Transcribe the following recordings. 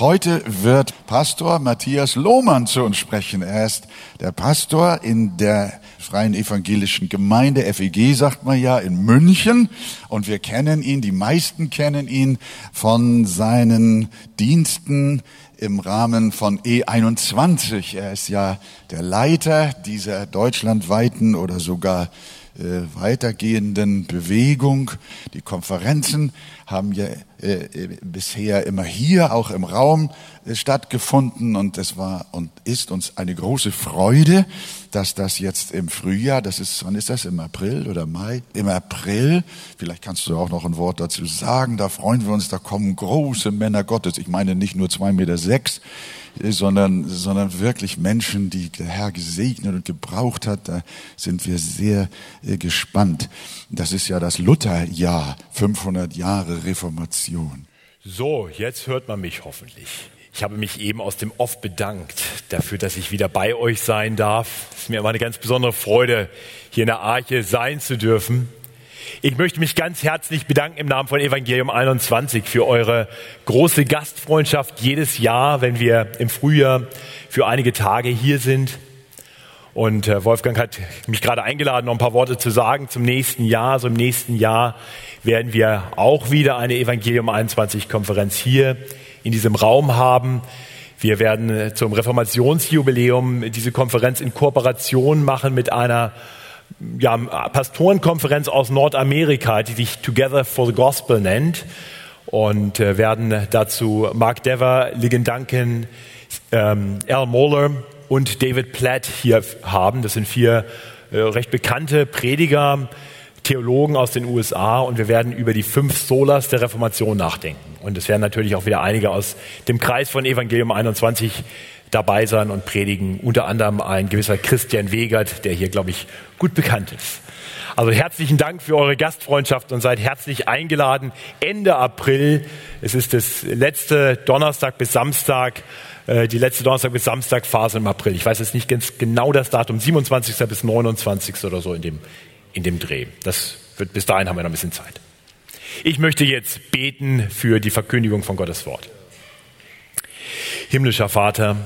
heute wird Pastor Matthias Lohmann zu uns sprechen. Er ist der Pastor in der Freien Evangelischen Gemeinde, FEG sagt man ja, in München. Und wir kennen ihn, die meisten kennen ihn von seinen Diensten im Rahmen von E21. Er ist ja der Leiter dieser deutschlandweiten oder sogar äh, weitergehenden Bewegung. Die Konferenzen haben ja äh, äh, bisher immer hier, auch im Raum, äh, stattgefunden und es war und ist uns eine große Freude, dass das jetzt im Frühjahr, das ist, wann ist das, im April oder Mai? Im April, vielleicht kannst du auch noch ein Wort dazu sagen, da freuen wir uns, da kommen große Männer Gottes. Ich meine nicht nur zwei Meter sechs, sondern, sondern wirklich Menschen, die der Herr gesegnet und gebraucht hat. Da sind wir sehr äh, gespannt. Das ist ja das Lutherjahr, 500 Jahre Reformation. So, jetzt hört man mich hoffentlich. Ich habe mich eben aus dem Off bedankt dafür, dass ich wieder bei euch sein darf. Es ist mir immer eine ganz besondere Freude, hier in der Arche sein zu dürfen. Ich möchte mich ganz herzlich bedanken im Namen von Evangelium 21 für eure große Gastfreundschaft jedes Jahr, wenn wir im Frühjahr für einige Tage hier sind. Und äh, Wolfgang hat mich gerade eingeladen, noch ein paar Worte zu sagen zum nächsten Jahr. So im nächsten Jahr werden wir auch wieder eine Evangelium 21 Konferenz hier in diesem Raum haben. Wir werden äh, zum Reformationsjubiläum diese Konferenz in Kooperation machen mit einer ja, Pastorenkonferenz aus Nordamerika, die sich Together for the Gospel nennt. Und äh, werden dazu Mark Dever, Ligon Duncan, ähm, Al Moeller und David Platt hier haben. Das sind vier äh, recht bekannte Prediger, Theologen aus den USA und wir werden über die fünf Solas der Reformation nachdenken. Und es werden natürlich auch wieder einige aus dem Kreis von Evangelium 21 dabei sein und predigen. Unter anderem ein gewisser Christian Wegert, der hier, glaube ich, gut bekannt ist. Also herzlichen Dank für eure Gastfreundschaft und seid herzlich eingeladen. Ende April, es ist das letzte Donnerstag bis Samstag, äh, die letzte Donnerstag bis Samstag Phase im April. Ich weiß jetzt nicht ganz genau das Datum, 27. bis 29. oder so in dem, in dem Dreh. Das wird, bis dahin haben wir noch ein bisschen Zeit. Ich möchte jetzt beten für die Verkündigung von Gottes Wort. Himmlischer Vater,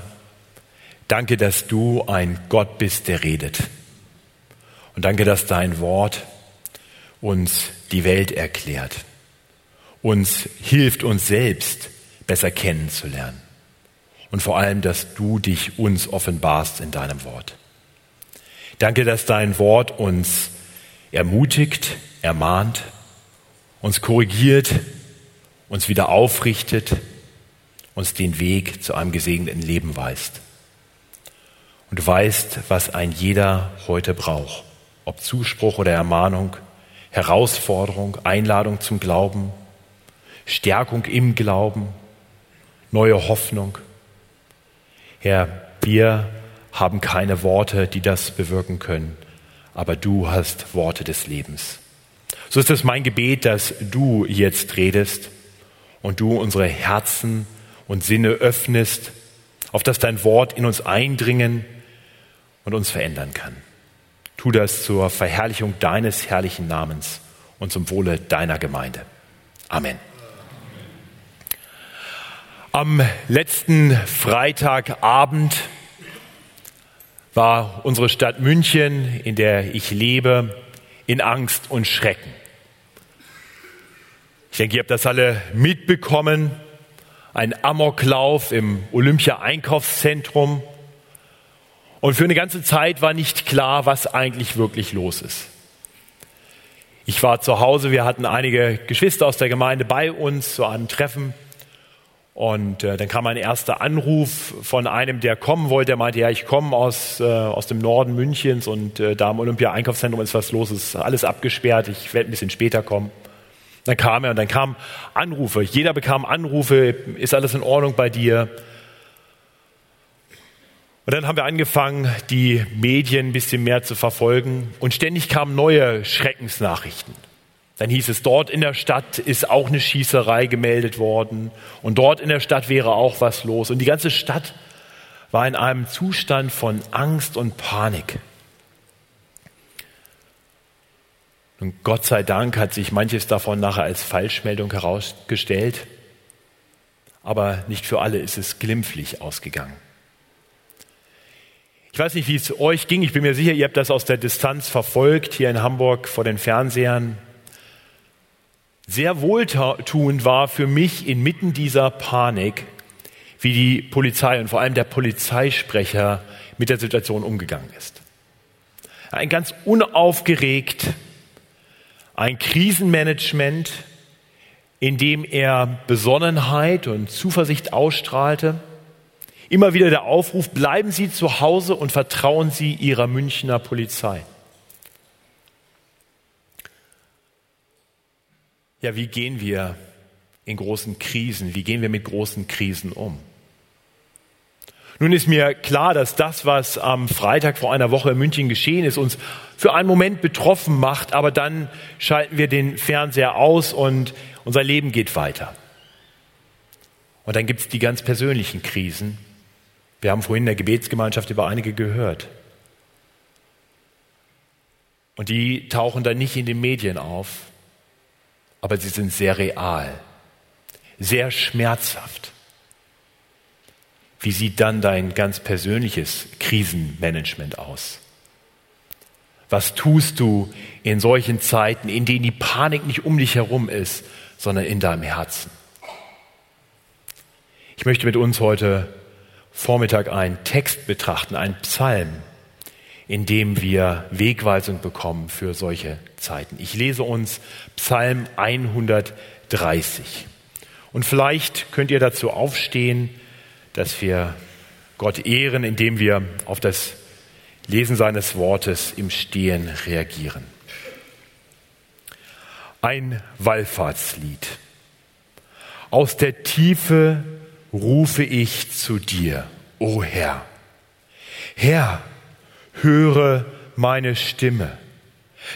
Danke, dass du ein Gott bist, der redet. Und danke, dass dein Wort uns die Welt erklärt, uns hilft, uns selbst besser kennenzulernen. Und vor allem, dass du dich uns offenbarst in deinem Wort. Danke, dass dein Wort uns ermutigt, ermahnt, uns korrigiert, uns wieder aufrichtet, uns den Weg zu einem gesegneten Leben weist und weißt, was ein jeder heute braucht. Ob Zuspruch oder Ermahnung, Herausforderung, Einladung zum Glauben, Stärkung im Glauben, neue Hoffnung. Herr, wir haben keine Worte, die das bewirken können, aber du hast Worte des Lebens. So ist es mein Gebet, dass du jetzt redest und du unsere Herzen und Sinne öffnest, auf dass dein Wort in uns eindringen und uns verändern kann. Tu das zur Verherrlichung deines herrlichen Namens und zum Wohle deiner Gemeinde. Amen. Am letzten Freitagabend war unsere Stadt München, in der ich lebe, in Angst und Schrecken. Ich denke, ihr habt das alle mitbekommen. Ein Amoklauf im Olympia-Einkaufszentrum und für eine ganze Zeit war nicht klar, was eigentlich wirklich los ist. Ich war zu Hause, wir hatten einige Geschwister aus der Gemeinde bei uns zu einem Treffen. Und äh, dann kam ein erster Anruf von einem, der kommen wollte. Der meinte, ja, ich komme aus, äh, aus dem Norden Münchens und äh, da im Olympia-Einkaufszentrum ist was los, ist alles abgesperrt, ich werde ein bisschen später kommen. Dann kam er und dann kamen Anrufe. Jeder bekam Anrufe, ist alles in Ordnung bei dir? Und dann haben wir angefangen, die Medien ein bisschen mehr zu verfolgen und ständig kamen neue Schreckensnachrichten. Dann hieß es, dort in der Stadt ist auch eine Schießerei gemeldet worden und dort in der Stadt wäre auch was los. Und die ganze Stadt war in einem Zustand von Angst und Panik. Und Gott sei Dank hat sich manches davon nachher als Falschmeldung herausgestellt. aber nicht für alle ist es glimpflich ausgegangen. Ich weiß nicht, wie es euch ging. Ich bin mir sicher, ihr habt das aus der Distanz verfolgt, hier in Hamburg vor den Fernsehern. Sehr wohltuend war für mich inmitten dieser Panik, wie die Polizei und vor allem der Polizeisprecher mit der Situation umgegangen ist. Ein ganz unaufgeregt, ein Krisenmanagement, in dem er Besonnenheit und Zuversicht ausstrahlte. Immer wieder der Aufruf, bleiben Sie zu Hause und vertrauen Sie Ihrer Münchner Polizei. Ja, wie gehen wir in großen Krisen? Wie gehen wir mit großen Krisen um? Nun ist mir klar, dass das, was am Freitag vor einer Woche in München geschehen ist, uns für einen Moment betroffen macht, aber dann schalten wir den Fernseher aus und unser Leben geht weiter. Und dann gibt es die ganz persönlichen Krisen. Wir haben vorhin in der Gebetsgemeinschaft über einige gehört. Und die tauchen dann nicht in den Medien auf, aber sie sind sehr real, sehr schmerzhaft. Wie sieht dann dein ganz persönliches Krisenmanagement aus? Was tust du in solchen Zeiten, in denen die Panik nicht um dich herum ist, sondern in deinem Herzen? Ich möchte mit uns heute Vormittag einen Text betrachten, einen Psalm, in dem wir Wegweisung bekommen für solche Zeiten. Ich lese uns Psalm 130. Und vielleicht könnt ihr dazu aufstehen, dass wir Gott ehren, indem wir auf das Lesen seines Wortes im Stehen reagieren. Ein Wallfahrtslied. Aus der Tiefe rufe ich zu dir, o Herr. Herr, höre meine Stimme.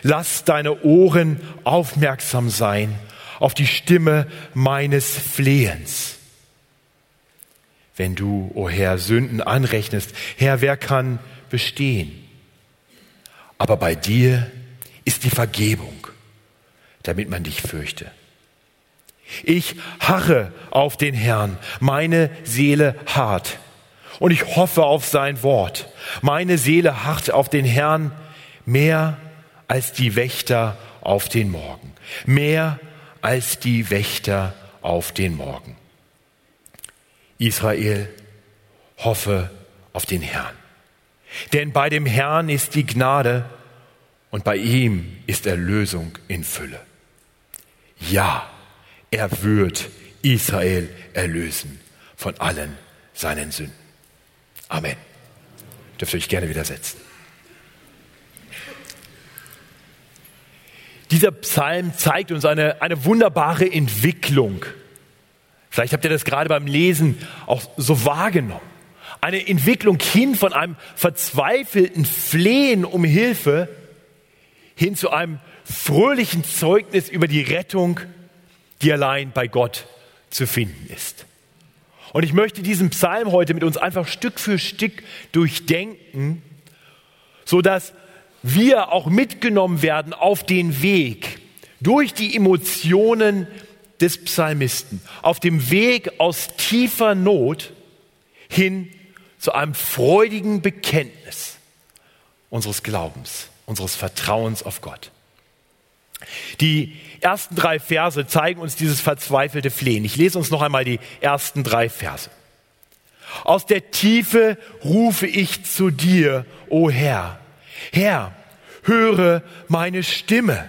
Lass deine Ohren aufmerksam sein auf die Stimme meines Flehens. Wenn du, o oh Herr, Sünden anrechnest, Herr, wer kann bestehen? Aber bei dir ist die Vergebung, damit man dich fürchte. Ich harre auf den Herrn, meine Seele hart, und ich hoffe auf sein Wort. Meine Seele harrt auf den Herrn mehr als die Wächter auf den Morgen. Mehr als die Wächter auf den Morgen. Israel, hoffe auf den Herrn. Denn bei dem Herrn ist die Gnade und bei ihm ist Erlösung in Fülle. Ja, er wird Israel erlösen von allen seinen Sünden. Amen. Dürft ihr euch gerne widersetzen. Dieser Psalm zeigt uns eine, eine wunderbare Entwicklung. Vielleicht habt ihr das gerade beim Lesen auch so wahrgenommen. Eine Entwicklung hin von einem verzweifelten Flehen um Hilfe hin zu einem fröhlichen Zeugnis über die Rettung, die allein bei Gott zu finden ist. Und ich möchte diesen Psalm heute mit uns einfach Stück für Stück durchdenken, so dass wir auch mitgenommen werden auf den Weg durch die Emotionen des Psalmisten, auf dem Weg aus tiefer Not hin zu einem freudigen Bekenntnis unseres Glaubens, unseres Vertrauens auf Gott. Die ersten drei Verse zeigen uns dieses verzweifelte Flehen. Ich lese uns noch einmal die ersten drei Verse. Aus der Tiefe rufe ich zu dir, o Herr. Herr, höre meine Stimme.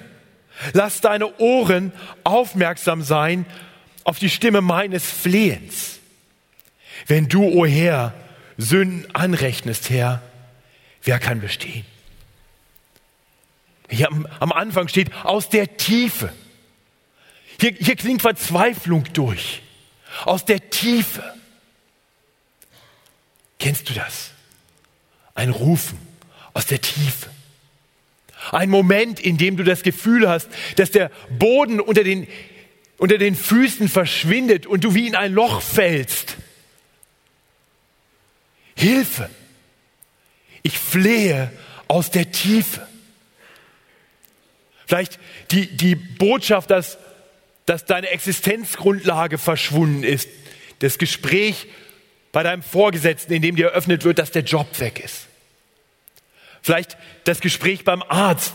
Lass deine Ohren aufmerksam sein auf die Stimme meines Flehens. Wenn du, o Herr, Sünden anrechnest, Herr, wer kann bestehen? Hier am, am Anfang steht aus der Tiefe. Hier, hier klingt Verzweiflung durch. Aus der Tiefe. Kennst du das? Ein Rufen aus der Tiefe. Ein Moment, in dem du das Gefühl hast, dass der Boden unter den, unter den Füßen verschwindet und du wie in ein Loch fällst. Hilfe! Ich flehe aus der Tiefe. Vielleicht die, die Botschaft, dass, dass deine Existenzgrundlage verschwunden ist, das Gespräch bei deinem Vorgesetzten, in dem dir eröffnet wird, dass der Job weg ist. Vielleicht das Gespräch beim Arzt,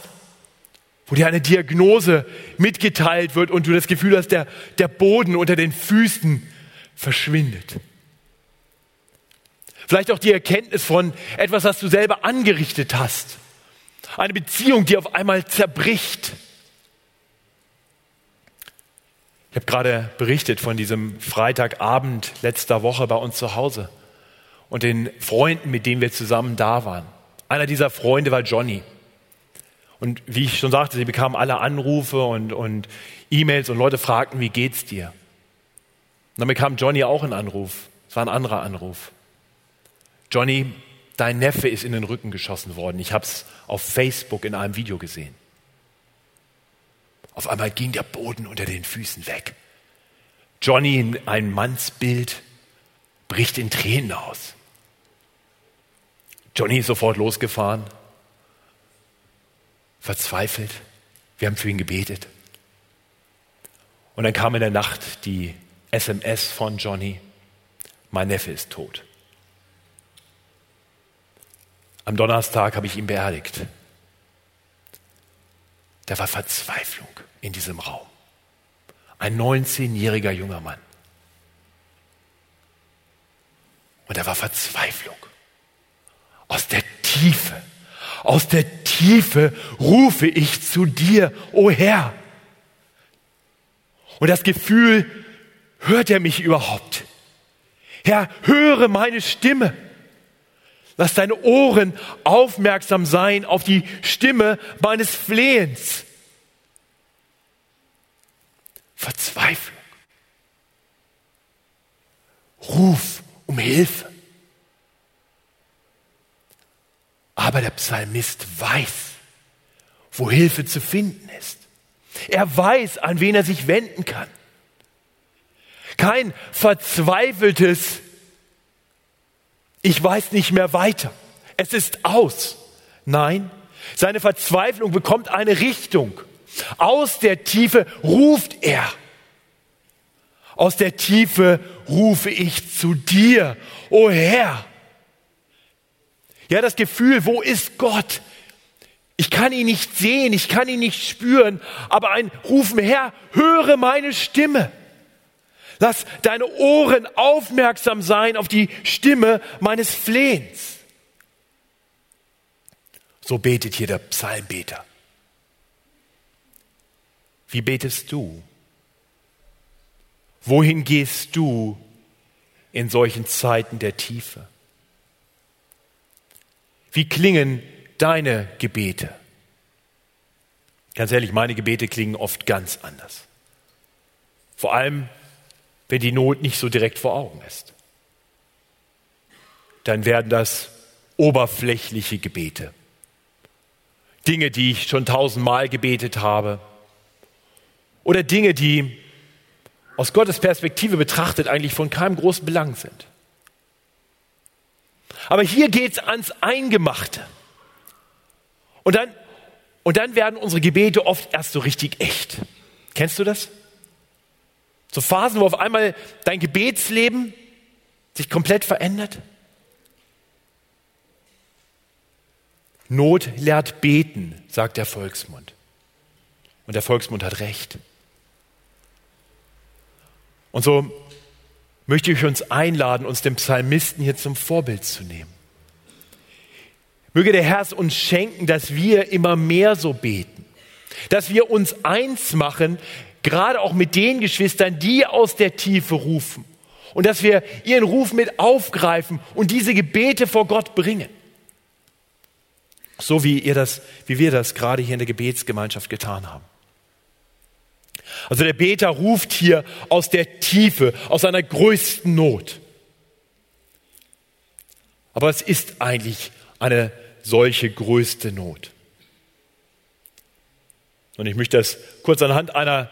wo dir eine Diagnose mitgeteilt wird und du das Gefühl hast, der, der Boden unter den Füßen verschwindet. Vielleicht auch die Erkenntnis von etwas, was du selber angerichtet hast. Eine Beziehung, die auf einmal zerbricht. Ich habe gerade berichtet von diesem Freitagabend letzter Woche bei uns zu Hause und den Freunden, mit denen wir zusammen da waren. Einer dieser Freunde war Johnny. Und wie ich schon sagte, sie bekamen alle Anrufe und, und E-Mails und Leute fragten, wie geht's dir? Und dann bekam Johnny auch einen Anruf. Es war ein anderer Anruf. Johnny, dein Neffe ist in den Rücken geschossen worden. Ich habe es auf Facebook in einem Video gesehen. Auf einmal ging der Boden unter den Füßen weg. Johnny in ein Mannsbild bricht in Tränen aus. Johnny ist sofort losgefahren, verzweifelt. Wir haben für ihn gebetet. Und dann kam in der Nacht die SMS von Johnny, mein Neffe ist tot. Am Donnerstag habe ich ihn beerdigt. Da war Verzweiflung in diesem Raum. Ein 19-jähriger junger Mann. Und da war Verzweiflung. Aus der Tiefe, aus der Tiefe rufe ich zu dir, o oh Herr. Und das Gefühl, hört er mich überhaupt? Herr, höre meine Stimme. Lass deine Ohren aufmerksam sein auf die Stimme meines Flehens. Verzweiflung. Ruf um Hilfe. Aber der Psalmist weiß, wo Hilfe zu finden ist. Er weiß, an wen er sich wenden kann. Kein verzweifeltes ich weiß nicht mehr weiter. Es ist aus. Nein, seine Verzweiflung bekommt eine Richtung. Aus der Tiefe ruft er. Aus der Tiefe rufe ich zu dir, o oh Herr. Ja, das Gefühl, wo ist Gott? Ich kann ihn nicht sehen, ich kann ihn nicht spüren, aber ein Rufen, Herr, höre meine Stimme. Lass deine Ohren aufmerksam sein auf die Stimme meines Flehens. So betet hier der Psalmbeter. Wie betest du? Wohin gehst du in solchen Zeiten der Tiefe? Wie klingen deine Gebete? Ganz ehrlich, meine Gebete klingen oft ganz anders. Vor allem, wenn die Not nicht so direkt vor Augen ist. Dann werden das oberflächliche Gebete. Dinge, die ich schon tausendmal gebetet habe. Oder Dinge, die aus Gottes Perspektive betrachtet eigentlich von keinem großen Belang sind. Aber hier geht es ans Eingemachte. Und dann, und dann werden unsere Gebete oft erst so richtig echt. Kennst du das? So Phasen, wo auf einmal dein Gebetsleben sich komplett verändert. Not lehrt beten, sagt der Volksmund. Und der Volksmund hat recht. Und so möchte ich uns einladen, uns dem Psalmisten hier zum Vorbild zu nehmen. Möge der Herr es uns schenken, dass wir immer mehr so beten, dass wir uns eins machen gerade auch mit den Geschwistern, die aus der Tiefe rufen. Und dass wir ihren Ruf mit aufgreifen und diese Gebete vor Gott bringen. So wie ihr das, wie wir das gerade hier in der Gebetsgemeinschaft getan haben. Also der Beter ruft hier aus der Tiefe, aus seiner größten Not. Aber es ist eigentlich eine solche größte Not. Und ich möchte das kurz anhand einer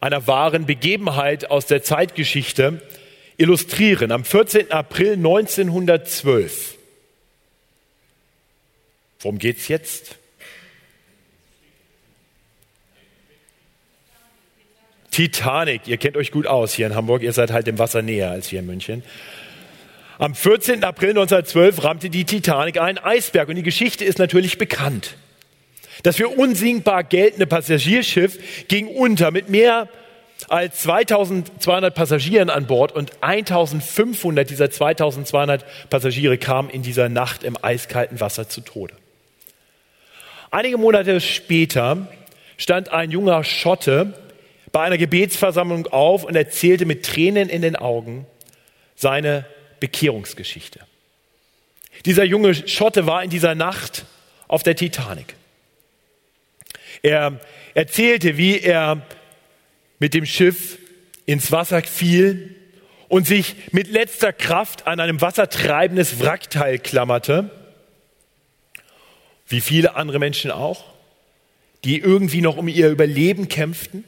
einer wahren Begebenheit aus der Zeitgeschichte illustrieren. Am 14. April 1912. Worum geht es jetzt? Titanic, ihr kennt euch gut aus hier in Hamburg, ihr seid halt dem Wasser näher als hier in München. Am 14. April 1912 rammte die Titanic einen Eisberg und die Geschichte ist natürlich bekannt. Das für unsinkbar geltende Passagierschiff ging unter mit mehr als 2200 Passagieren an Bord und 1500 dieser 2200 Passagiere kamen in dieser Nacht im eiskalten Wasser zu Tode. Einige Monate später stand ein junger Schotte bei einer Gebetsversammlung auf und erzählte mit Tränen in den Augen seine Bekehrungsgeschichte. Dieser junge Schotte war in dieser Nacht auf der Titanic. Er erzählte, wie er mit dem Schiff ins Wasser fiel und sich mit letzter Kraft an einem wassertreibendes Wrackteil klammerte, wie viele andere Menschen auch, die irgendwie noch um ihr Überleben kämpften.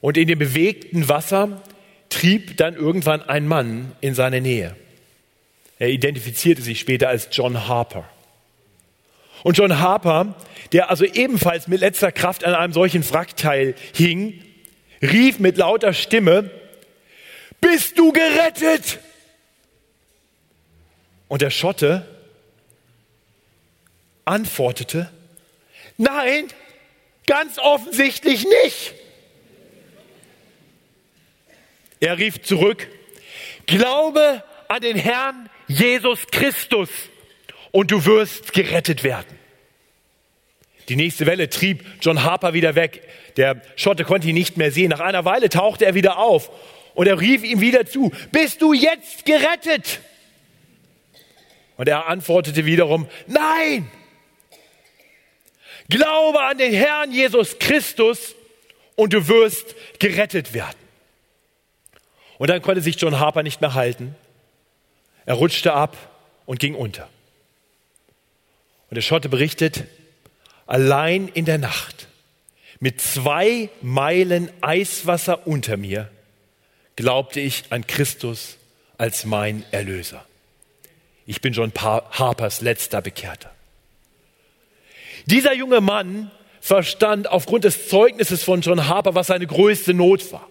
Und in dem bewegten Wasser trieb dann irgendwann ein Mann in seine Nähe. Er identifizierte sich später als John Harper. Und John Harper, der also ebenfalls mit letzter Kraft an einem solchen Wrackteil hing, rief mit lauter Stimme, bist du gerettet? Und der Schotte antwortete, nein, ganz offensichtlich nicht. Er rief zurück, glaube an den Herrn Jesus Christus und du wirst gerettet werden. Die nächste Welle trieb John Harper wieder weg. Der Schotte konnte ihn nicht mehr sehen. Nach einer Weile tauchte er wieder auf und er rief ihm wieder zu, bist du jetzt gerettet? Und er antwortete wiederum, nein, glaube an den Herrn Jesus Christus und du wirst gerettet werden. Und dann konnte sich John Harper nicht mehr halten. Er rutschte ab und ging unter. Und der Schotte berichtet, allein in der Nacht mit zwei Meilen Eiswasser unter mir glaubte ich an Christus als mein Erlöser. Ich bin John Harpers letzter Bekehrter. Dieser junge Mann verstand aufgrund des Zeugnisses von John Harper, was seine größte Not war.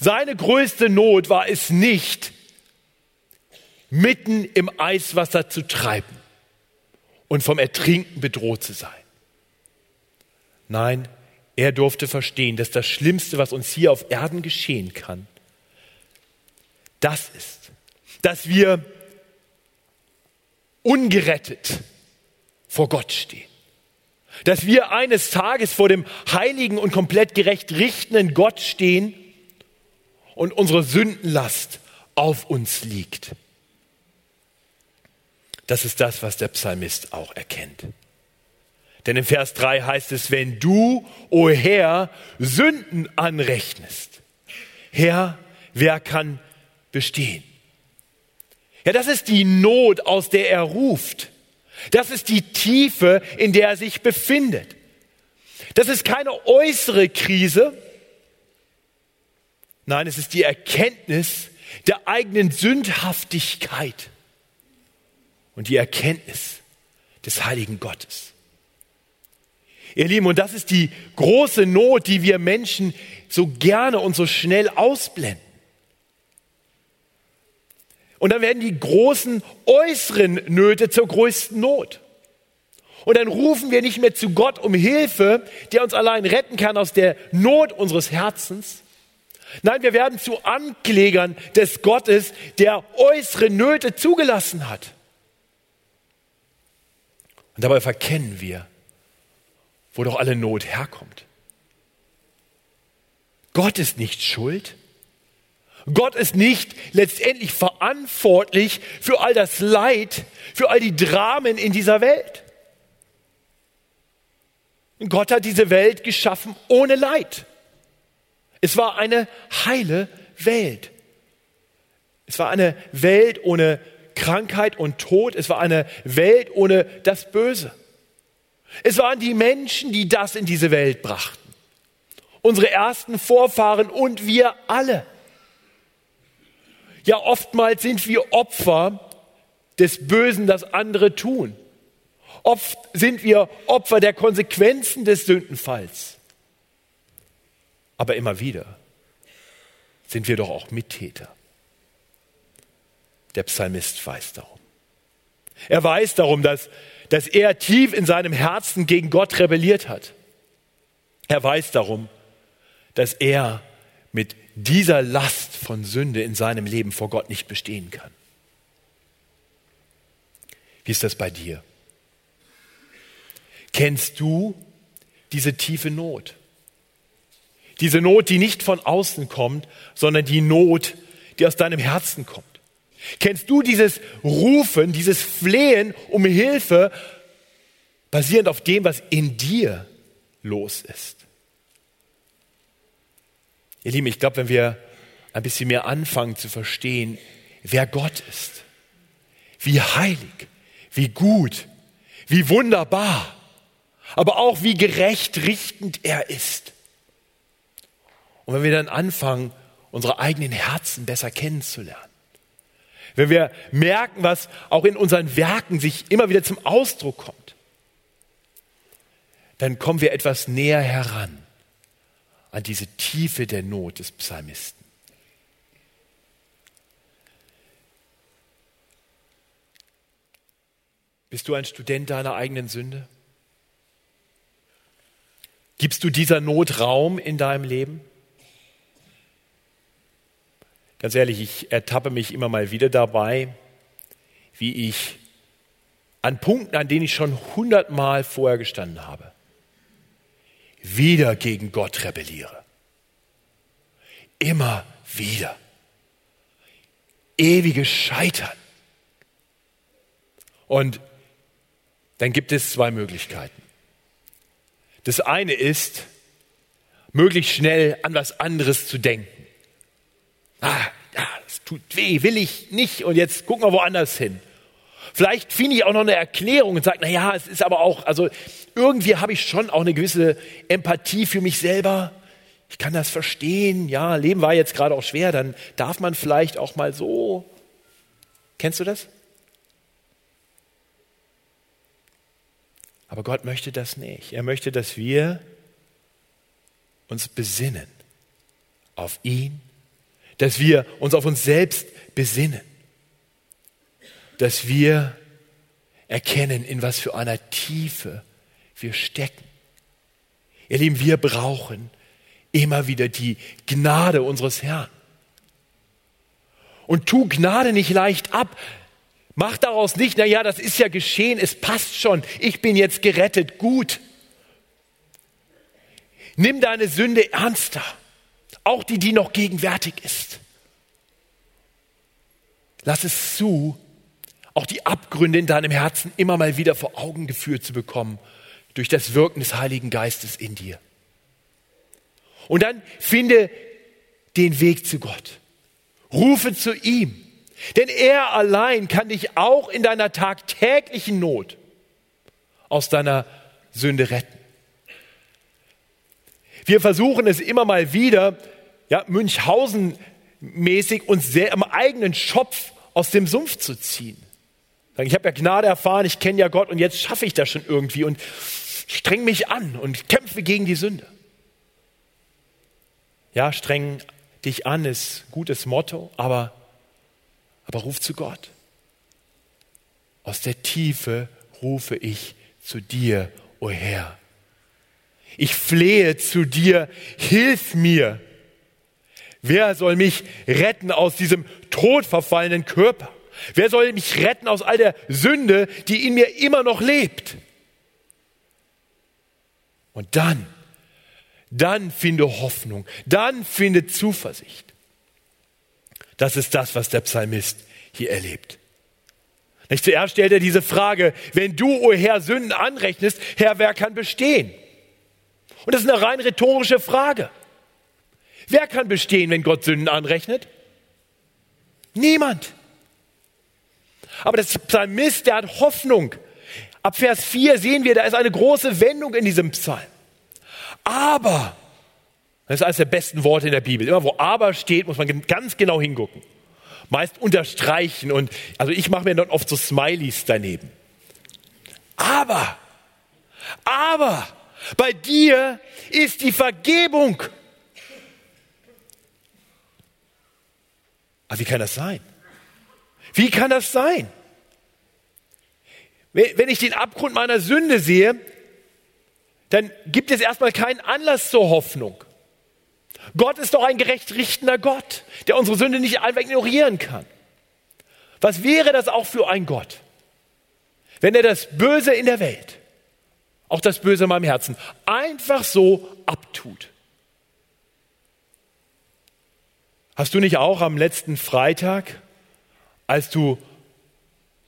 Seine größte Not war es nicht, mitten im Eiswasser zu treiben und vom Ertrinken bedroht zu sein. Nein, er durfte verstehen, dass das Schlimmste, was uns hier auf Erden geschehen kann, das ist, dass wir ungerettet vor Gott stehen. Dass wir eines Tages vor dem heiligen und komplett gerecht richtenden Gott stehen und unsere Sündenlast auf uns liegt. Das ist das, was der Psalmist auch erkennt. Denn im Vers 3 heißt es, wenn du, o oh Herr, Sünden anrechnest, Herr, wer kann bestehen? Ja, das ist die Not, aus der er ruft. Das ist die Tiefe, in der er sich befindet. Das ist keine äußere Krise. Nein, es ist die Erkenntnis der eigenen Sündhaftigkeit und die Erkenntnis des heiligen Gottes. Ihr Lieben, und das ist die große Not, die wir Menschen so gerne und so schnell ausblenden. Und dann werden die großen äußeren Nöte zur größten Not. Und dann rufen wir nicht mehr zu Gott um Hilfe, der uns allein retten kann aus der Not unseres Herzens. Nein, wir werden zu Anklägern des Gottes, der äußere Nöte zugelassen hat. Und dabei verkennen wir, wo doch alle Not herkommt. Gott ist nicht schuld. Gott ist nicht letztendlich verantwortlich für all das Leid, für all die Dramen in dieser Welt. Gott hat diese Welt geschaffen ohne Leid. Es war eine heile Welt. Es war eine Welt ohne Krankheit und Tod. Es war eine Welt ohne das Böse. Es waren die Menschen, die das in diese Welt brachten. Unsere ersten Vorfahren und wir alle. Ja, oftmals sind wir Opfer des Bösen, das andere tun. Oft sind wir Opfer der Konsequenzen des Sündenfalls. Aber immer wieder sind wir doch auch Mittäter. Der Psalmist weiß darum. Er weiß darum, dass, dass er tief in seinem Herzen gegen Gott rebelliert hat. Er weiß darum, dass er mit dieser Last von Sünde in seinem Leben vor Gott nicht bestehen kann. Wie ist das bei dir? Kennst du diese tiefe Not? Diese Not, die nicht von außen kommt, sondern die Not, die aus deinem Herzen kommt. Kennst du dieses Rufen, dieses Flehen um Hilfe, basierend auf dem, was in dir los ist? Ihr Lieben, ich glaube, wenn wir ein bisschen mehr anfangen zu verstehen, wer Gott ist, wie heilig, wie gut, wie wunderbar, aber auch wie gerecht richtend er ist. Und wenn wir dann anfangen, unsere eigenen Herzen besser kennenzulernen, wenn wir merken, was auch in unseren Werken sich immer wieder zum Ausdruck kommt, dann kommen wir etwas näher heran an diese Tiefe der Not des Psalmisten. Bist du ein Student deiner eigenen Sünde? Gibst du dieser Not Raum in deinem Leben? Ganz ehrlich, ich ertappe mich immer mal wieder dabei, wie ich an Punkten, an denen ich schon hundertmal vorher gestanden habe, wieder gegen Gott rebelliere. Immer wieder. Ewiges Scheitern. Und dann gibt es zwei Möglichkeiten. Das eine ist, möglichst schnell an was anderes zu denken. Ah, ja, das tut weh, will ich nicht und jetzt gucken wir woanders hin. Vielleicht finde ich auch noch eine Erklärung und sage, na ja, es ist aber auch, also irgendwie habe ich schon auch eine gewisse Empathie für mich selber. Ich kann das verstehen. Ja, Leben war jetzt gerade auch schwer, dann darf man vielleicht auch mal so. Kennst du das? Aber Gott möchte das nicht. Er möchte, dass wir uns besinnen auf ihn, dass wir uns auf uns selbst besinnen, dass wir erkennen, in was für einer Tiefe wir stecken. Ihr Lieben, wir brauchen immer wieder die Gnade unseres Herrn. Und tu Gnade nicht leicht ab, Mach daraus nicht, na ja, das ist ja geschehen, es passt schon, ich bin jetzt gerettet, gut. Nimm deine Sünde ernster, auch die, die noch gegenwärtig ist. Lass es zu, auch die Abgründe in deinem Herzen immer mal wieder vor Augen geführt zu bekommen durch das Wirken des Heiligen Geistes in dir. Und dann finde den Weg zu Gott. Rufe zu ihm. Denn er allein kann dich auch in deiner tagtäglichen Not aus deiner Sünde retten. Wir versuchen es immer mal wieder, ja, Münchhausen-mäßig uns sehr am eigenen Schopf aus dem Sumpf zu ziehen. Ich habe ja Gnade erfahren, ich kenne ja Gott und jetzt schaffe ich das schon irgendwie und streng mich an und kämpfe gegen die Sünde. Ja, streng dich an ist gutes Motto, aber aber ruf zu Gott. Aus der Tiefe rufe ich zu dir, o oh Herr. Ich flehe zu dir, hilf mir. Wer soll mich retten aus diesem todverfallenen Körper? Wer soll mich retten aus all der Sünde, die in mir immer noch lebt? Und dann, dann finde Hoffnung, dann finde Zuversicht. Das ist das, was der Psalmist hier erlebt. Nicht zuerst stellt er diese Frage, wenn du, o oh Herr, Sünden anrechnest, Herr, wer kann bestehen? Und das ist eine rein rhetorische Frage. Wer kann bestehen, wenn Gott Sünden anrechnet? Niemand. Aber der Psalmist, der hat Hoffnung. Ab Vers 4 sehen wir, da ist eine große Wendung in diesem Psalm. Aber das ist eines der besten Worte in der Bibel. Immer wo aber steht, muss man ganz genau hingucken. Meist unterstreichen und, also ich mache mir dann oft so Smileys daneben. Aber, aber, bei dir ist die Vergebung. Aber wie kann das sein? Wie kann das sein? Wenn ich den Abgrund meiner Sünde sehe, dann gibt es erstmal keinen Anlass zur Hoffnung. Gott ist doch ein gerecht richtender Gott, der unsere Sünde nicht einfach ignorieren kann. Was wäre das auch für ein Gott, wenn er das Böse in der Welt, auch das Böse in meinem Herzen, einfach so abtut? Hast du nicht auch am letzten Freitag, als du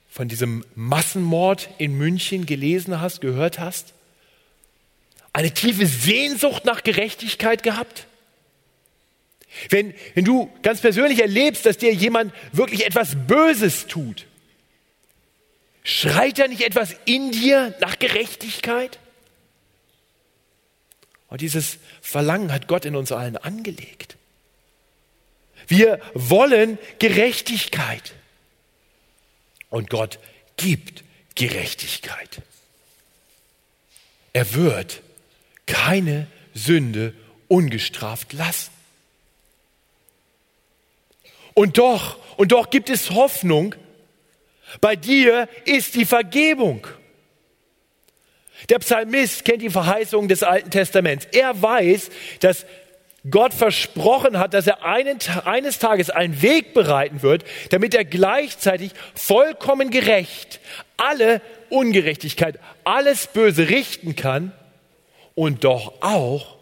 von diesem Massenmord in München gelesen hast, gehört hast, eine tiefe Sehnsucht nach Gerechtigkeit gehabt? Wenn, wenn du ganz persönlich erlebst, dass dir jemand wirklich etwas Böses tut, schreit da nicht etwas in dir nach Gerechtigkeit? Und dieses Verlangen hat Gott in uns allen angelegt. Wir wollen Gerechtigkeit. Und Gott gibt Gerechtigkeit. Er wird keine Sünde ungestraft lassen. Und doch, und doch gibt es Hoffnung. Bei dir ist die Vergebung. Der Psalmist kennt die Verheißung des Alten Testaments. Er weiß, dass Gott versprochen hat, dass er einen, eines Tages einen Weg bereiten wird, damit er gleichzeitig vollkommen gerecht alle Ungerechtigkeit, alles Böse richten kann und doch auch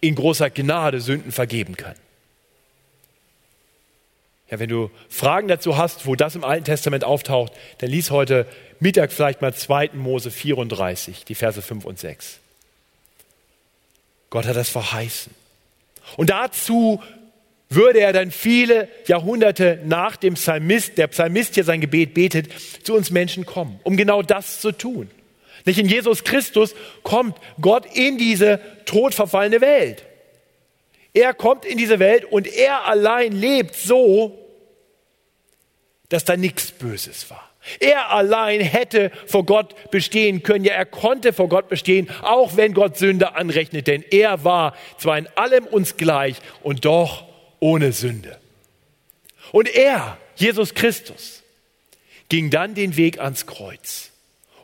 in großer Gnade Sünden vergeben kann. Ja, wenn du Fragen dazu hast, wo das im Alten Testament auftaucht, dann lies heute Mittag vielleicht mal 2. Mose 34, die Verse 5 und 6. Gott hat das verheißen. Und dazu würde er dann viele Jahrhunderte nach dem Psalmist, der Psalmist hier sein Gebet betet, zu uns Menschen kommen, um genau das zu tun. Nicht in Jesus Christus kommt Gott in diese todverfallene Welt. Er kommt in diese Welt und er allein lebt so, dass da nichts Böses war. Er allein hätte vor Gott bestehen können. Ja, er konnte vor Gott bestehen, auch wenn Gott Sünde anrechnet, denn er war zwar in allem uns gleich und doch ohne Sünde. Und er, Jesus Christus, ging dann den Weg ans Kreuz,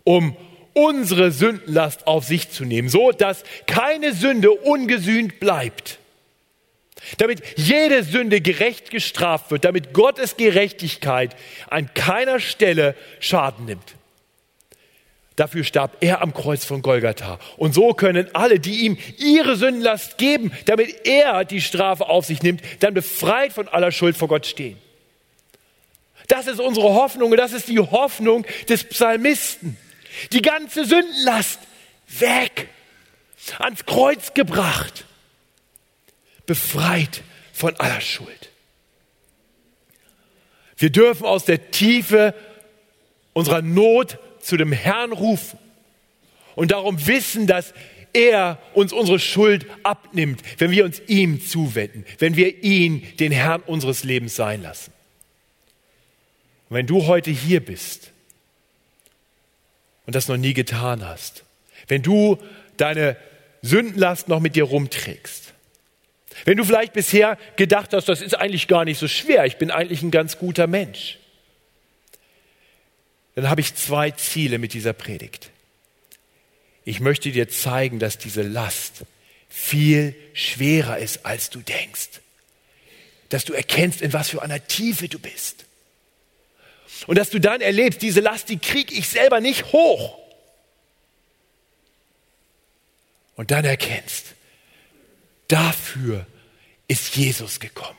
um unsere Sündenlast auf sich zu nehmen, so dass keine Sünde ungesühnt bleibt damit jede Sünde gerecht gestraft wird, damit Gottes Gerechtigkeit an keiner Stelle Schaden nimmt. Dafür starb er am Kreuz von Golgatha. Und so können alle, die ihm ihre Sündenlast geben, damit er die Strafe auf sich nimmt, dann befreit von aller Schuld vor Gott stehen. Das ist unsere Hoffnung und das ist die Hoffnung des Psalmisten. Die ganze Sündenlast weg, ans Kreuz gebracht befreit von aller Schuld. Wir dürfen aus der Tiefe unserer Not zu dem Herrn rufen und darum wissen, dass er uns unsere Schuld abnimmt, wenn wir uns ihm zuwenden, wenn wir ihn den Herrn unseres Lebens sein lassen. Und wenn du heute hier bist und das noch nie getan hast, wenn du deine Sündenlast noch mit dir rumträgst, wenn du vielleicht bisher gedacht hast, das ist eigentlich gar nicht so schwer, ich bin eigentlich ein ganz guter Mensch, dann habe ich zwei Ziele mit dieser Predigt. Ich möchte dir zeigen, dass diese Last viel schwerer ist, als du denkst. Dass du erkennst, in was für einer Tiefe du bist. Und dass du dann erlebst, diese Last, die kriege ich selber nicht hoch. Und dann erkennst, Dafür ist Jesus gekommen.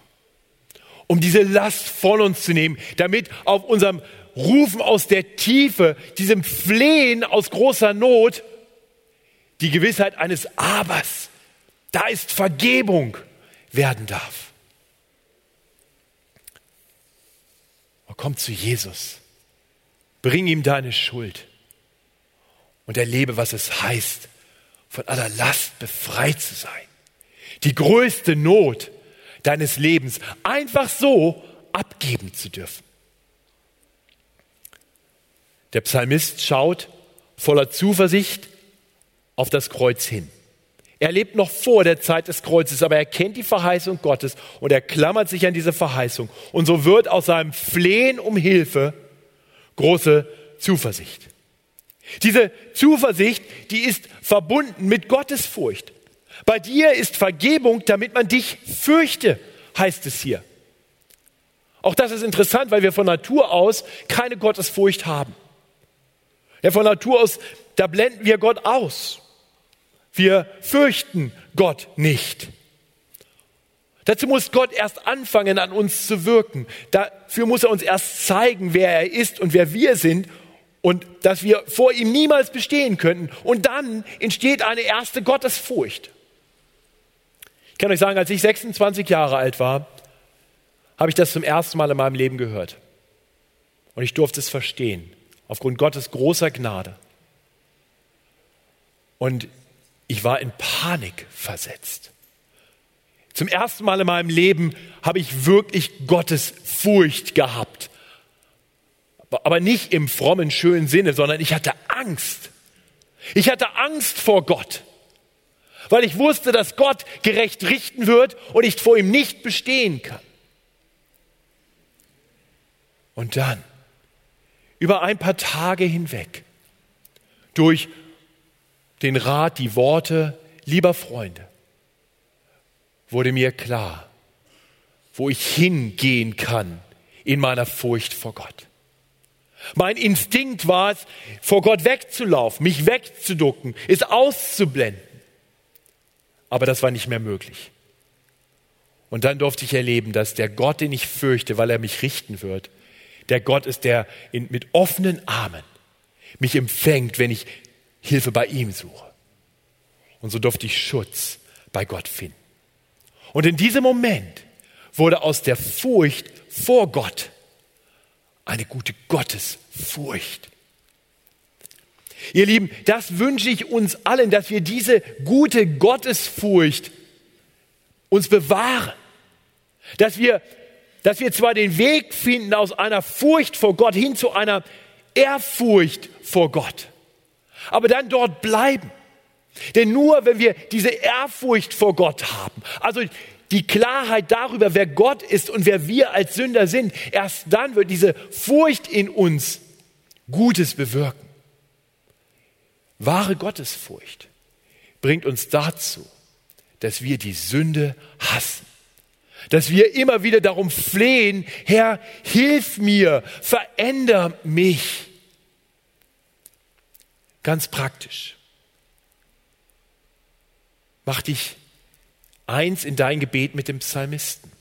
Um diese Last von uns zu nehmen, damit auf unserem Rufen aus der Tiefe, diesem Flehen aus großer Not, die Gewissheit eines Abers, da ist Vergebung, werden darf. Und komm zu Jesus, bring ihm deine Schuld und erlebe, was es heißt, von aller Last befreit zu sein die größte Not deines Lebens einfach so abgeben zu dürfen. Der Psalmist schaut voller Zuversicht auf das Kreuz hin. Er lebt noch vor der Zeit des Kreuzes, aber er kennt die Verheißung Gottes und er klammert sich an diese Verheißung. Und so wird aus seinem Flehen um Hilfe große Zuversicht. Diese Zuversicht, die ist verbunden mit Gottes Furcht. Bei dir ist Vergebung, damit man dich fürchte, heißt es hier. Auch das ist interessant, weil wir von Natur aus keine Gottesfurcht haben. Ja, von Natur aus, da blenden wir Gott aus. Wir fürchten Gott nicht. Dazu muss Gott erst anfangen, an uns zu wirken. Dafür muss er uns erst zeigen, wer er ist und wer wir sind und dass wir vor ihm niemals bestehen könnten. Und dann entsteht eine erste Gottesfurcht. Ich kann euch sagen, als ich 26 Jahre alt war, habe ich das zum ersten Mal in meinem Leben gehört. Und ich durfte es verstehen, aufgrund Gottes großer Gnade. Und ich war in Panik versetzt. Zum ersten Mal in meinem Leben habe ich wirklich Gottes Furcht gehabt. Aber nicht im frommen, schönen Sinne, sondern ich hatte Angst. Ich hatte Angst vor Gott, weil ich wusste, dass Gott gerecht richten wird und ich vor ihm nicht bestehen kann. Und dann, über ein paar Tage hinweg, durch den Rat, die Worte lieber Freunde, wurde mir klar, wo ich hingehen kann in meiner Furcht vor Gott. Mein Instinkt war es, vor Gott wegzulaufen, mich wegzuducken, es auszublenden. Aber das war nicht mehr möglich. Und dann durfte ich erleben, dass der Gott, den ich fürchte, weil er mich richten wird, der Gott ist, der in, mit offenen Armen mich empfängt, wenn ich Hilfe bei ihm suche. Und so durfte ich Schutz bei Gott finden. Und in diesem Moment wurde aus der Furcht vor Gott eine gute Gottesfurcht. Ihr Lieben, das wünsche ich uns allen, dass wir diese gute Gottesfurcht uns bewahren. Dass wir, dass wir zwar den Weg finden aus einer Furcht vor Gott hin zu einer Ehrfurcht vor Gott, aber dann dort bleiben. Denn nur wenn wir diese Ehrfurcht vor Gott haben, also die Klarheit darüber, wer Gott ist und wer wir als Sünder sind, erst dann wird diese Furcht in uns Gutes bewirken. Wahre Gottesfurcht bringt uns dazu, dass wir die Sünde hassen. Dass wir immer wieder darum flehen, Herr, hilf mir, veränder mich. Ganz praktisch. Mach dich eins in dein Gebet mit dem Psalmisten.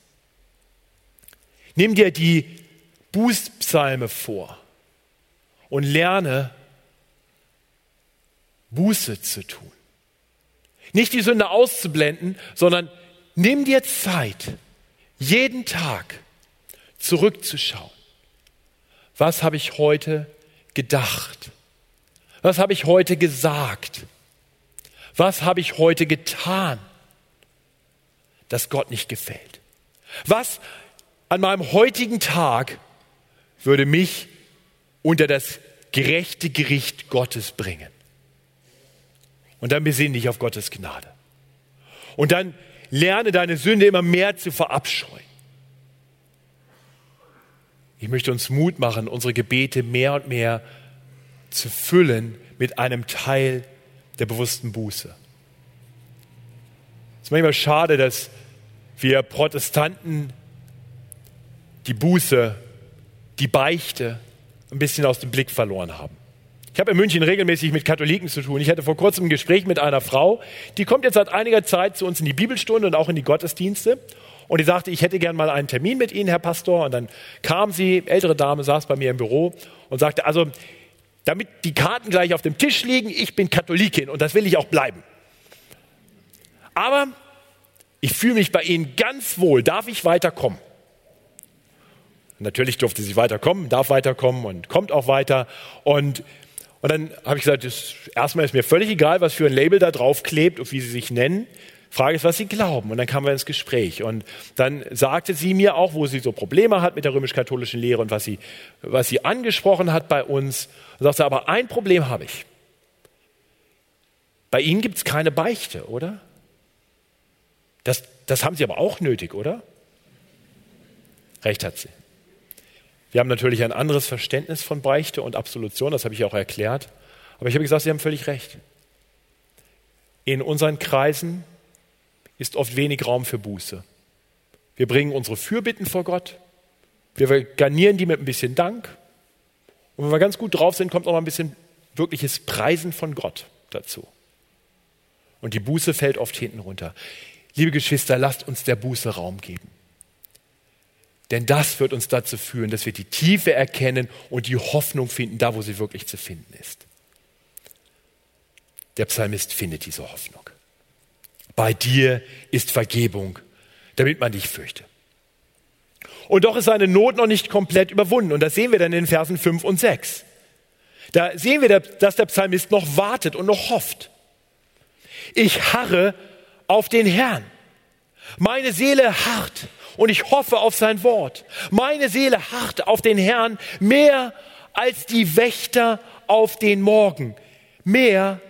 Nimm dir die Bußpsalme vor und lerne Buße zu tun. Nicht die Sünde auszublenden, sondern nimm dir Zeit, jeden Tag zurückzuschauen. Was habe ich heute gedacht? Was habe ich heute gesagt? Was habe ich heute getan? das Gott nicht gefällt? Was an meinem heutigen Tag würde mich unter das gerechte Gericht Gottes bringen? Und dann besinne dich auf Gottes Gnade. Und dann lerne deine Sünde immer mehr zu verabscheuen. Ich möchte uns Mut machen, unsere Gebete mehr und mehr zu füllen mit einem Teil der bewussten Buße. Es ist manchmal schade, dass wir Protestanten die Buße, die Beichte ein bisschen aus dem Blick verloren haben. Ich habe in München regelmäßig mit Katholiken zu tun. Ich hatte vor kurzem ein Gespräch mit einer Frau, die kommt jetzt seit einiger Zeit zu uns in die Bibelstunde und auch in die Gottesdienste. Und die sagte, ich hätte gern mal einen Termin mit Ihnen, Herr Pastor. Und dann kam sie, ältere Dame, saß bei mir im Büro und sagte, also, damit die Karten gleich auf dem Tisch liegen, ich bin Katholikin und das will ich auch bleiben. Aber ich fühle mich bei Ihnen ganz wohl. Darf ich weiterkommen? Natürlich durfte sie weiterkommen, darf weiterkommen und kommt auch weiter. Und, und dann habe ich gesagt, das, erstmal ist mir völlig egal, was für ein Label da drauf klebt und wie sie sich nennen. Frage ist, was sie glauben. Und dann kamen wir ins Gespräch. Und dann sagte sie mir auch, wo sie so Probleme hat mit der römisch-katholischen Lehre und was sie, was sie angesprochen hat bei uns. Und sagte, aber ein Problem habe ich. Bei Ihnen gibt es keine Beichte, oder? Das, das haben sie aber auch nötig, oder? Recht hat sie. Wir haben natürlich ein anderes Verständnis von Beichte und Absolution, das habe ich auch erklärt. Aber ich habe gesagt, Sie haben völlig recht. In unseren Kreisen ist oft wenig Raum für Buße. Wir bringen unsere Fürbitten vor Gott, wir garnieren die mit ein bisschen Dank. Und wenn wir ganz gut drauf sind, kommt auch mal ein bisschen wirkliches Preisen von Gott dazu. Und die Buße fällt oft hinten runter. Liebe Geschwister, lasst uns der Buße Raum geben. Denn das wird uns dazu führen, dass wir die Tiefe erkennen und die Hoffnung finden, da wo sie wirklich zu finden ist. Der Psalmist findet diese Hoffnung. Bei dir ist Vergebung, damit man dich fürchte. Und doch ist seine Not noch nicht komplett überwunden. Und das sehen wir dann in den Versen 5 und 6. Da sehen wir, dass der Psalmist noch wartet und noch hofft. Ich harre auf den Herrn. Meine Seele harrt und ich hoffe auf sein Wort. Meine Seele harrt auf den Herrn mehr als die Wächter auf den Morgen, mehr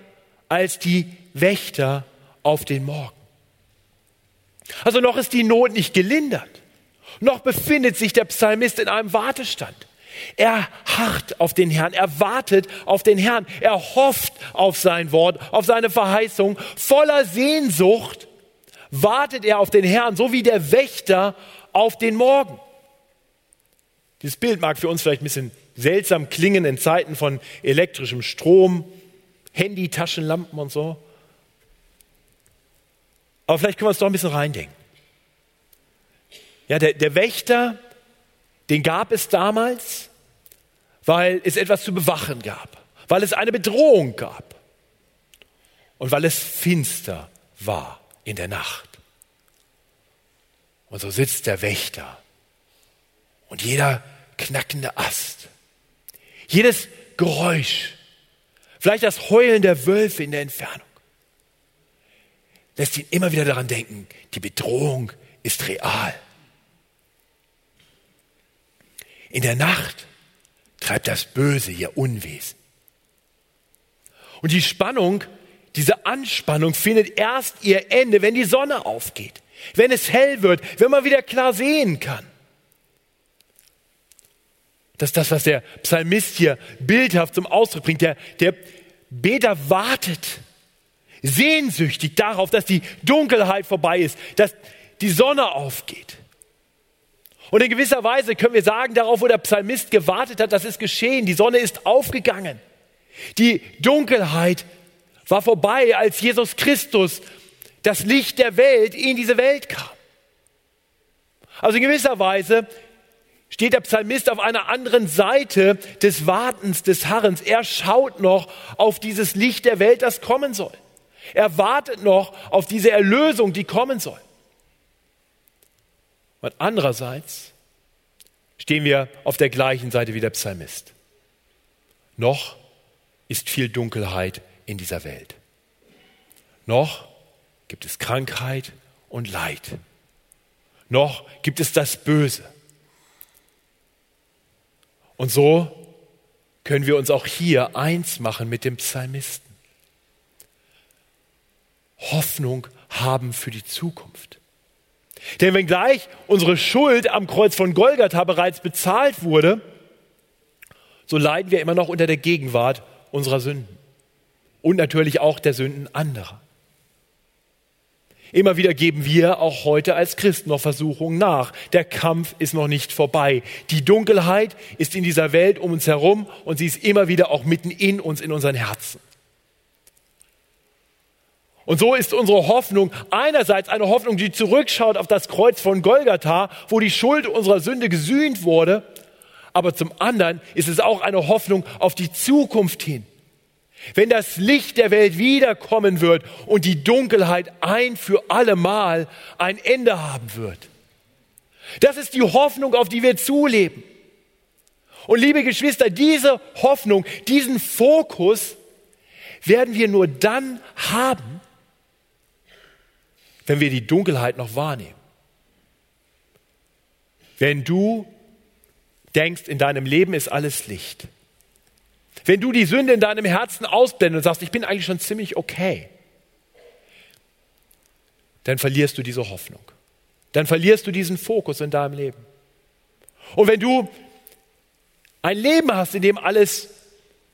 als die Wächter auf den Morgen. Also noch ist die Not nicht gelindert, noch befindet sich der Psalmist in einem Wartestand. Er harrt auf den Herrn, er wartet auf den Herrn, er hofft auf sein Wort, auf seine Verheißung, voller Sehnsucht wartet er auf den Herrn, so wie der Wächter auf den Morgen. Dieses Bild mag für uns vielleicht ein bisschen seltsam klingen in Zeiten von elektrischem Strom, Handy, Taschenlampen und so. Aber vielleicht können wir uns doch ein bisschen reindenken. Ja, der, der Wächter, den gab es damals, weil es etwas zu bewachen gab, weil es eine Bedrohung gab und weil es finster war in der Nacht. Und so sitzt der Wächter und jeder knackende Ast, jedes Geräusch, vielleicht das Heulen der Wölfe in der Entfernung, lässt ihn immer wieder daran denken, die Bedrohung ist real. In der Nacht treibt das Böse ihr Unwesen. Und die Spannung, diese Anspannung findet erst ihr Ende, wenn die Sonne aufgeht, wenn es hell wird, wenn man wieder klar sehen kann. Das ist das, was der Psalmist hier bildhaft zum Ausdruck bringt. Der, der Beter wartet sehnsüchtig darauf, dass die Dunkelheit vorbei ist, dass die Sonne aufgeht. Und in gewisser Weise können wir sagen, darauf, wo der Psalmist gewartet hat, das ist geschehen. Die Sonne ist aufgegangen. Die Dunkelheit war vorbei, als Jesus Christus, das Licht der Welt, in diese Welt kam. Also in gewisser Weise steht der Psalmist auf einer anderen Seite des Wartens, des Harrens. Er schaut noch auf dieses Licht der Welt, das kommen soll. Er wartet noch auf diese Erlösung, die kommen soll. Und andererseits stehen wir auf der gleichen Seite wie der Psalmist. Noch ist viel Dunkelheit in dieser Welt. Noch gibt es Krankheit und Leid. Noch gibt es das Böse. Und so können wir uns auch hier eins machen mit dem Psalmisten. Hoffnung haben für die Zukunft. Denn wenngleich unsere Schuld am Kreuz von Golgatha bereits bezahlt wurde, so leiden wir immer noch unter der Gegenwart unserer Sünden und natürlich auch der Sünden anderer. Immer wieder geben wir auch heute als Christen noch Versuchungen nach. Der Kampf ist noch nicht vorbei. Die Dunkelheit ist in dieser Welt um uns herum und sie ist immer wieder auch mitten in uns, in unseren Herzen. Und so ist unsere Hoffnung einerseits eine Hoffnung, die zurückschaut auf das Kreuz von Golgatha, wo die Schuld unserer Sünde gesühnt wurde. Aber zum anderen ist es auch eine Hoffnung auf die Zukunft hin. Wenn das Licht der Welt wiederkommen wird und die Dunkelheit ein für allemal ein Ende haben wird. Das ist die Hoffnung, auf die wir zuleben. Und liebe Geschwister, diese Hoffnung, diesen Fokus werden wir nur dann haben, wenn wir die Dunkelheit noch wahrnehmen. Wenn du denkst, in deinem Leben ist alles Licht. Wenn du die Sünde in deinem Herzen ausblendest und sagst, ich bin eigentlich schon ziemlich okay, dann verlierst du diese Hoffnung. Dann verlierst du diesen Fokus in deinem Leben. Und wenn du ein Leben hast, in dem alles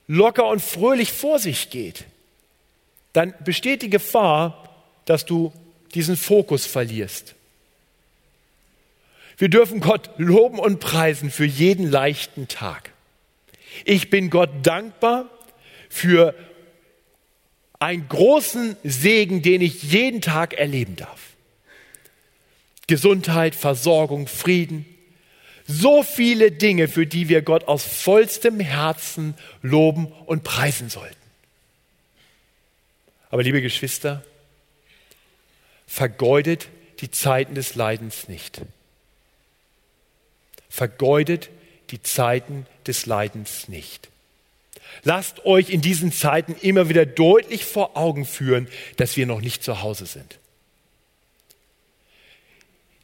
locker und fröhlich vor sich geht, dann besteht die Gefahr, dass du diesen Fokus verlierst. Wir dürfen Gott loben und preisen für jeden leichten Tag. Ich bin Gott dankbar für einen großen Segen, den ich jeden Tag erleben darf. Gesundheit, Versorgung, Frieden. So viele Dinge, für die wir Gott aus vollstem Herzen loben und preisen sollten. Aber liebe Geschwister, vergeudet die Zeiten des Leidens nicht. Vergeudet die Zeiten des Leidens nicht. Lasst euch in diesen Zeiten immer wieder deutlich vor Augen führen, dass wir noch nicht zu Hause sind.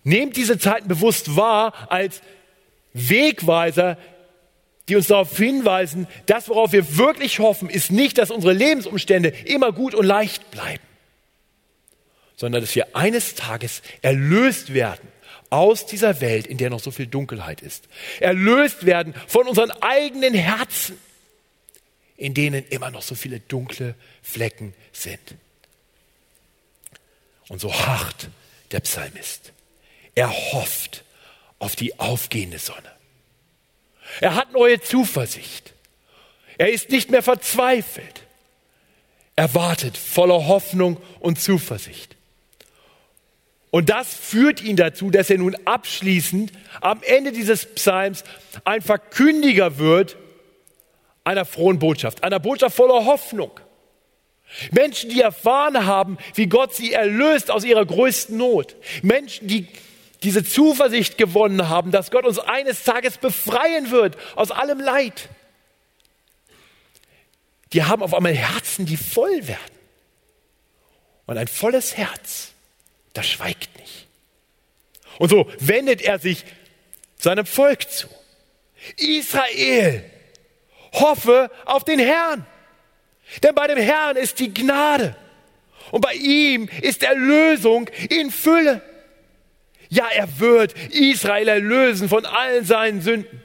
Nehmt diese Zeiten bewusst wahr als Wegweiser, die uns darauf hinweisen, das, worauf wir wirklich hoffen, ist nicht, dass unsere Lebensumstände immer gut und leicht bleiben, sondern dass wir eines Tages erlöst werden aus dieser Welt, in der noch so viel Dunkelheit ist. Erlöst werden von unseren eigenen Herzen, in denen immer noch so viele dunkle Flecken sind. Und so hart der Psalmist. Er hofft auf die aufgehende Sonne. Er hat neue Zuversicht. Er ist nicht mehr verzweifelt. Er wartet voller Hoffnung und Zuversicht. Und das führt ihn dazu, dass er nun abschließend am Ende dieses Psalms ein Verkündiger wird einer frohen Botschaft, einer Botschaft voller Hoffnung. Menschen, die erfahren haben, wie Gott sie erlöst aus ihrer größten Not. Menschen, die diese Zuversicht gewonnen haben, dass Gott uns eines Tages befreien wird aus allem Leid. Die haben auf einmal Herzen, die voll werden. Und ein volles Herz das schweigt nicht. Und so wendet er sich seinem Volk zu. Israel, hoffe auf den Herrn. Denn bei dem Herrn ist die Gnade. Und bei ihm ist Erlösung in Fülle. Ja, er wird Israel erlösen von allen seinen Sünden.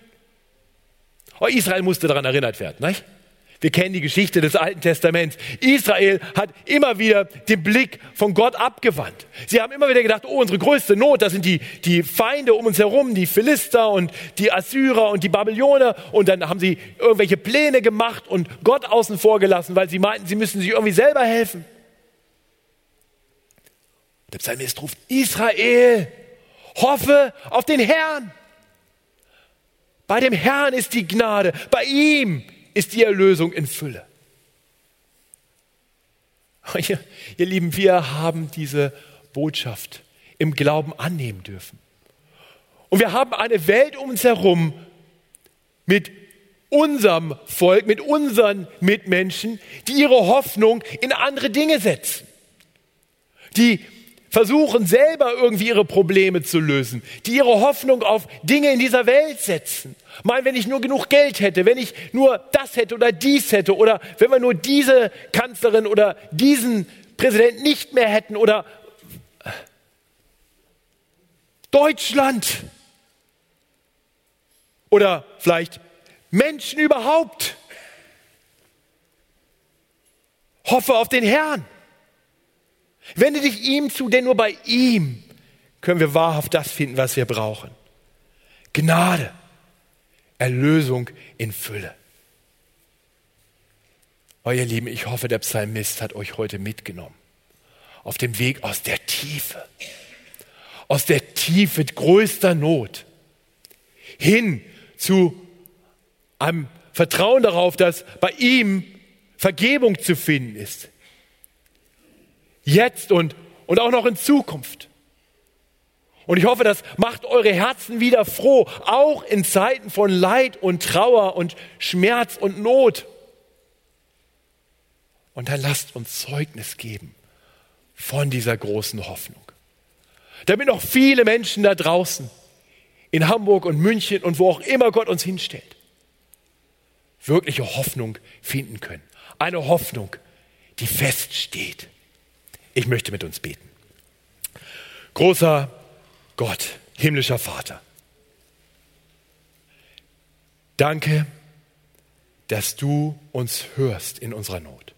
Oh, Israel musste daran erinnert werden, nicht? Wir kennen die Geschichte des Alten Testaments. Israel hat immer wieder den Blick von Gott abgewandt. Sie haben immer wieder gedacht, oh, unsere größte Not, das sind die, die Feinde um uns herum, die Philister und die Assyrer und die Babyloner. Und dann haben sie irgendwelche Pläne gemacht und Gott außen vor gelassen, weil sie meinten, sie müssen sich irgendwie selber helfen. Der Psalmist ruft, Israel, hoffe auf den Herrn. Bei dem Herrn ist die Gnade, bei ihm ist die Erlösung in Fülle. Ihr, Lieben, wir haben diese Botschaft im Glauben annehmen dürfen. Und wir haben eine Welt um uns herum mit unserem Volk, mit unseren Mitmenschen, die ihre Hoffnung in andere Dinge setzen, die versuchen selber irgendwie ihre Probleme zu lösen, die ihre Hoffnung auf Dinge in dieser Welt setzen. Mal, wenn ich nur genug Geld hätte, wenn ich nur das hätte oder dies hätte oder wenn wir nur diese Kanzlerin oder diesen Präsident nicht mehr hätten oder Deutschland oder vielleicht Menschen überhaupt. Hoffe auf den Herrn. Wende dich ihm zu, denn nur bei ihm können wir wahrhaft das finden, was wir brauchen. Gnade, Erlösung in Fülle. Oh ihr Lieben, ich hoffe, der Psalmist hat euch heute mitgenommen. Auf dem Weg aus der Tiefe, aus der Tiefe größter Not, hin zu einem Vertrauen darauf, dass bei ihm Vergebung zu finden ist jetzt und, und auch noch in Zukunft. Und ich hoffe, das macht eure Herzen wieder froh, auch in Zeiten von Leid und Trauer und Schmerz und Not. Und dann lasst uns Zeugnis geben von dieser großen Hoffnung. Damit noch viele Menschen da draußen in Hamburg und München und wo auch immer Gott uns hinstellt, wirkliche Hoffnung finden können. Eine Hoffnung, die feststeht. Ich möchte mit uns beten. Großer Gott, himmlischer Vater, danke, dass du uns hörst in unserer Not.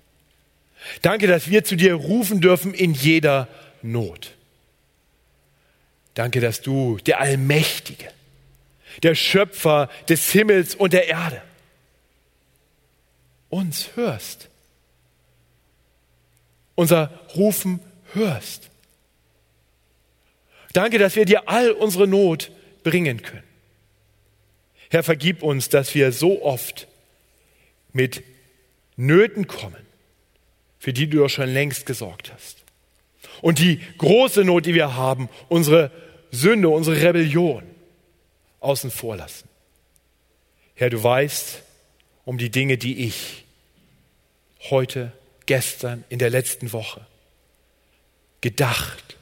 Danke, dass wir zu dir rufen dürfen in jeder Not. Danke, dass du der Allmächtige, der Schöpfer des Himmels und der Erde, uns hörst. Unser Rufen hörst. Danke, dass wir dir all unsere Not bringen können. Herr, vergib uns, dass wir so oft mit Nöten kommen, für die du ja schon längst gesorgt hast. Und die große Not, die wir haben, unsere Sünde, unsere Rebellion außen vor lassen. Herr, du weißt um die Dinge, die ich heute, gestern, in der letzten Woche gedacht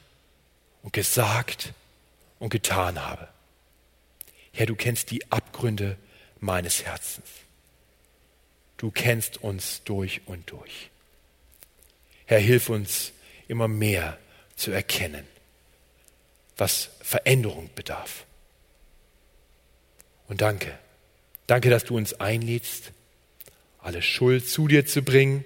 und gesagt und getan habe. Herr, du kennst die Abgründe meines Herzens. Du kennst uns durch und durch. Herr, hilf uns immer mehr zu erkennen, was Veränderung bedarf. Und danke, danke, dass du uns einlädst, alle Schuld zu dir zu bringen.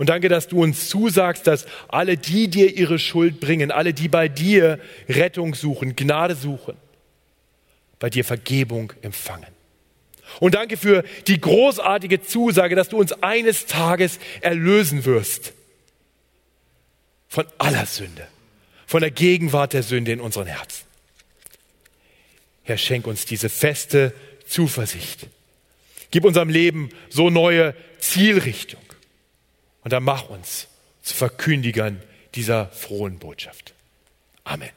Und danke, dass du uns zusagst, dass alle, die dir ihre Schuld bringen, alle, die bei dir Rettung suchen, Gnade suchen, bei dir Vergebung empfangen. Und danke für die großartige Zusage, dass du uns eines Tages erlösen wirst von aller Sünde, von der Gegenwart der Sünde in unseren Herzen. Herr, schenk uns diese feste Zuversicht. Gib unserem Leben so neue Zielrichtung. Und dann mach uns zu Verkündigern dieser frohen Botschaft. Amen.